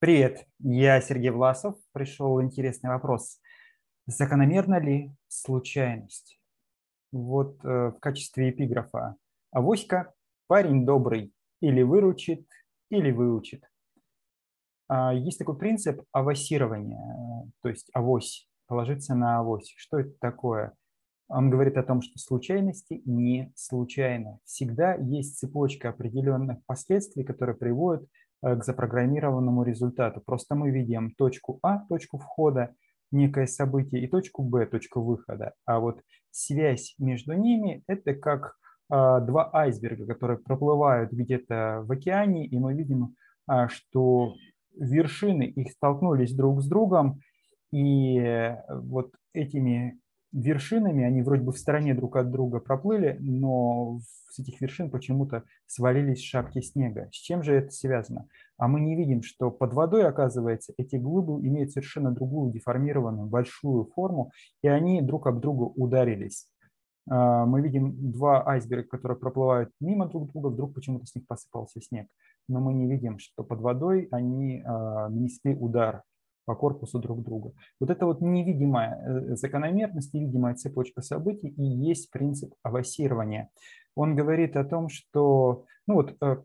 Привет, я Сергей Власов. Пришел интересный вопрос. Закономерна ли случайность? Вот э, в качестве эпиграфа. Авоська, парень добрый, или выручит, или выучит. А, есть такой принцип авосирования, то есть авось, положиться на авось. Что это такое? Он говорит о том, что случайности не случайны. Всегда есть цепочка определенных последствий, которые приводят э, к запрограммированному результату. Просто мы видим точку А, точку входа, некое событие, и точку Б, точку выхода. А вот связь между ними – это как а, два айсберга, которые проплывают где-то в океане, и мы видим, а, что вершины их столкнулись друг с другом, и э, вот этими вершинами, они вроде бы в стороне друг от друга проплыли, но с этих вершин почему-то свалились шапки снега. С чем же это связано? А мы не видим, что под водой, оказывается, эти глыбы имеют совершенно другую деформированную большую форму, и они друг об друга ударились. А, мы видим два айсберга, которые проплывают мимо друг друга, вдруг почему-то с них посыпался снег. Но мы не видим, что под водой они а, нанесли удар по корпусу друг друга. Вот это вот невидимая э, закономерность, невидимая цепочка событий и есть принцип авасирования. Он говорит о том, что ну вот, э,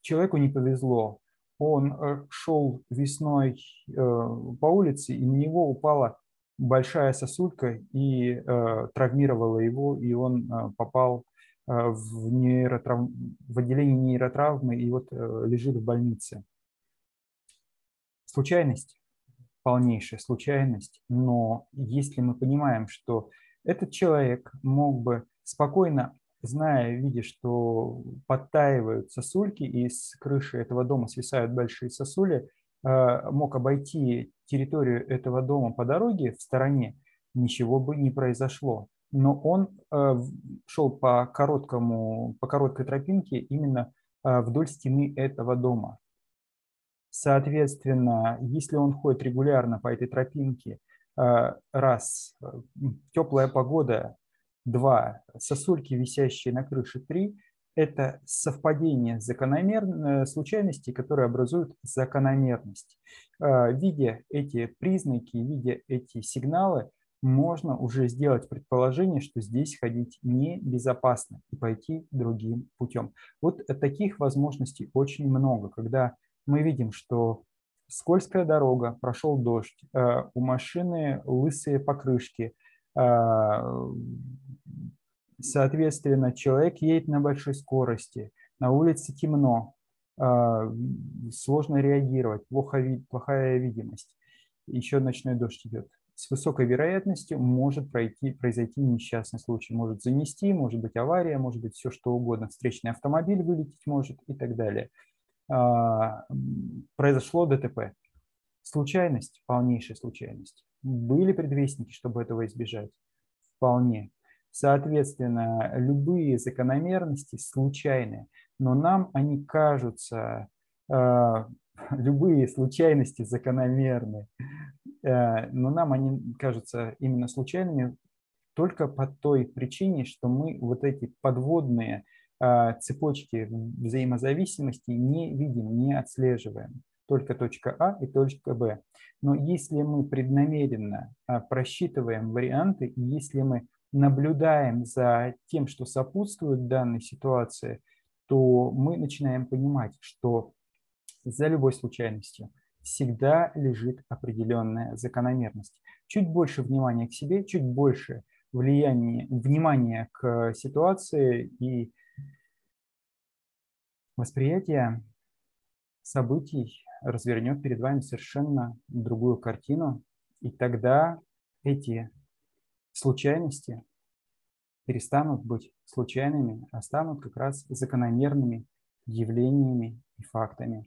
человеку не повезло, он э, шел весной по улице, и на него упала большая сосулька и травмировала его, и он попал в, нейротрав... в отделение нейротравмы и вот лежит в больнице. Случайность? полнейшая случайность, но если мы понимаем, что этот человек мог бы спокойно, зная, видя, что подтаивают сосульки и с крыши этого дома свисают большие сосули, э, мог обойти территорию этого дома по дороге в стороне, ничего бы не произошло. Но он э, шел по, короткому, по короткой тропинке именно э, вдоль стены этого дома. Соответственно, если он ходит регулярно по этой тропинке, раз, теплая погода, два, сосульки, висящие на крыше, три, это совпадение закономерной э, случайностей, которые образуют закономерность. Видя эти признаки, видя эти сигналы, можно уже сделать предположение, что здесь ходить небезопасно и пойти другим путем. Вот таких возможностей очень много, когда мы видим, что скользкая дорога, прошел дождь, э, у машины лысые покрышки, э, соответственно, человек едет на большой скорости, на улице темно, э, сложно реагировать, плохо, плохая видимость, еще ночной дождь идет. С высокой вероятностью может пройти, произойти несчастный случай. Может занести, может быть авария, может быть все что угодно. Встречный автомобиль вылететь может и так далее. А, произошло ДТП. Случайность, полнейшая случайность. Были предвестники, чтобы этого избежать? Вполне. Соответственно, любые закономерности случайны, но нам они кажутся, а, любые случайности закономерны, а, но нам они кажутся именно случайными только по той причине, что мы вот эти подводные а, цепочки взаимозависимости не видим, не отслеживаем. Только точка А и точка Б. Но если мы преднамеренно а, просчитываем варианты, и если мы наблюдаем за тем, что сопутствует данной ситуации, то мы начинаем понимать, что за любой случайностью всегда лежит определенная закономерность. Чуть больше внимания к себе, чуть больше влияния, внимания к ситуации и Восприятие событий развернет перед вами совершенно другую картину, и тогда эти случайности перестанут быть случайными, а станут как раз закономерными явлениями и фактами.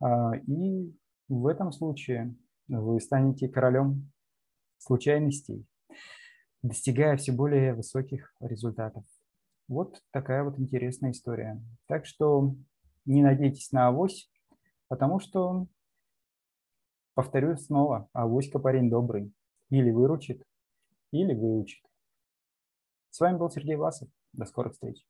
А, и в этом случае вы станете королем случайностей, достигая все более высоких результатов. Вот такая вот интересная история. Так что не надейтесь на авось, потому что, повторю снова, авоська парень добрый. Или выручит, или выучит. С вами был Сергей Власов. До скорых встреч.